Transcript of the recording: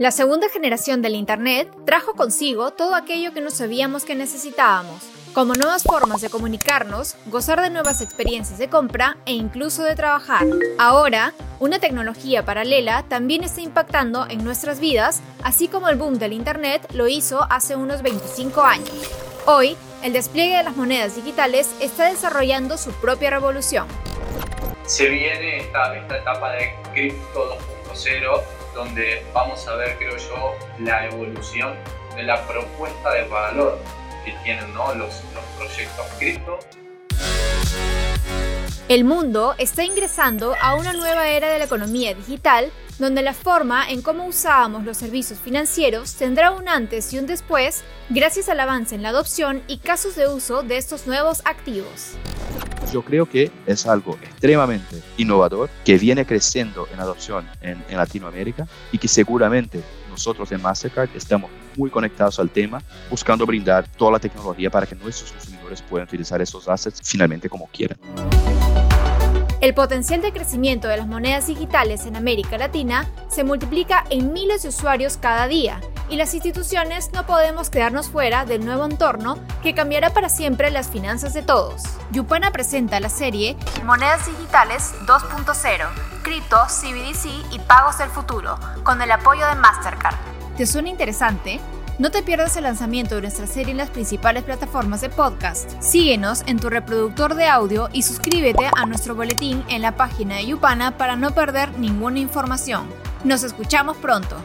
La segunda generación del Internet trajo consigo todo aquello que no sabíamos que necesitábamos, como nuevas formas de comunicarnos, gozar de nuevas experiencias de compra e incluso de trabajar. Ahora, una tecnología paralela también está impactando en nuestras vidas, así como el boom del Internet lo hizo hace unos 25 años. Hoy, el despliegue de las monedas digitales está desarrollando su propia revolución. Se viene esta, esta etapa de cripto 2.0 donde vamos a ver, creo yo, la evolución de la propuesta de valor que tienen los, los proyectos cripto. El mundo está ingresando a una nueva era de la economía digital, donde la forma en cómo usábamos los servicios financieros tendrá un antes y un después gracias al avance en la adopción y casos de uso de estos nuevos activos yo creo que es algo extremadamente innovador que viene creciendo en adopción en, Latinoamérica y que seguramente nosotros en Mastercard estamos muy conectados al tema, buscando brindar toda la tecnología para que nuestros consumidores puedan utilizar esos assets finalmente como quieran. El potencial de crecimiento de las monedas digitales en América Latina se multiplica en miles de usuarios cada día y las instituciones no podemos quedarnos fuera del nuevo entorno que cambiará para siempre las finanzas de todos. Yupana presenta la serie Monedas Digitales 2.0, Cripto, CBDC y Pagos del Futuro, con el apoyo de Mastercard. ¿Te suena interesante? No te pierdas el lanzamiento de nuestra serie en las principales plataformas de podcast. Síguenos en tu reproductor de audio y suscríbete a nuestro boletín en la página de Yupana para no perder ninguna información. Nos escuchamos pronto.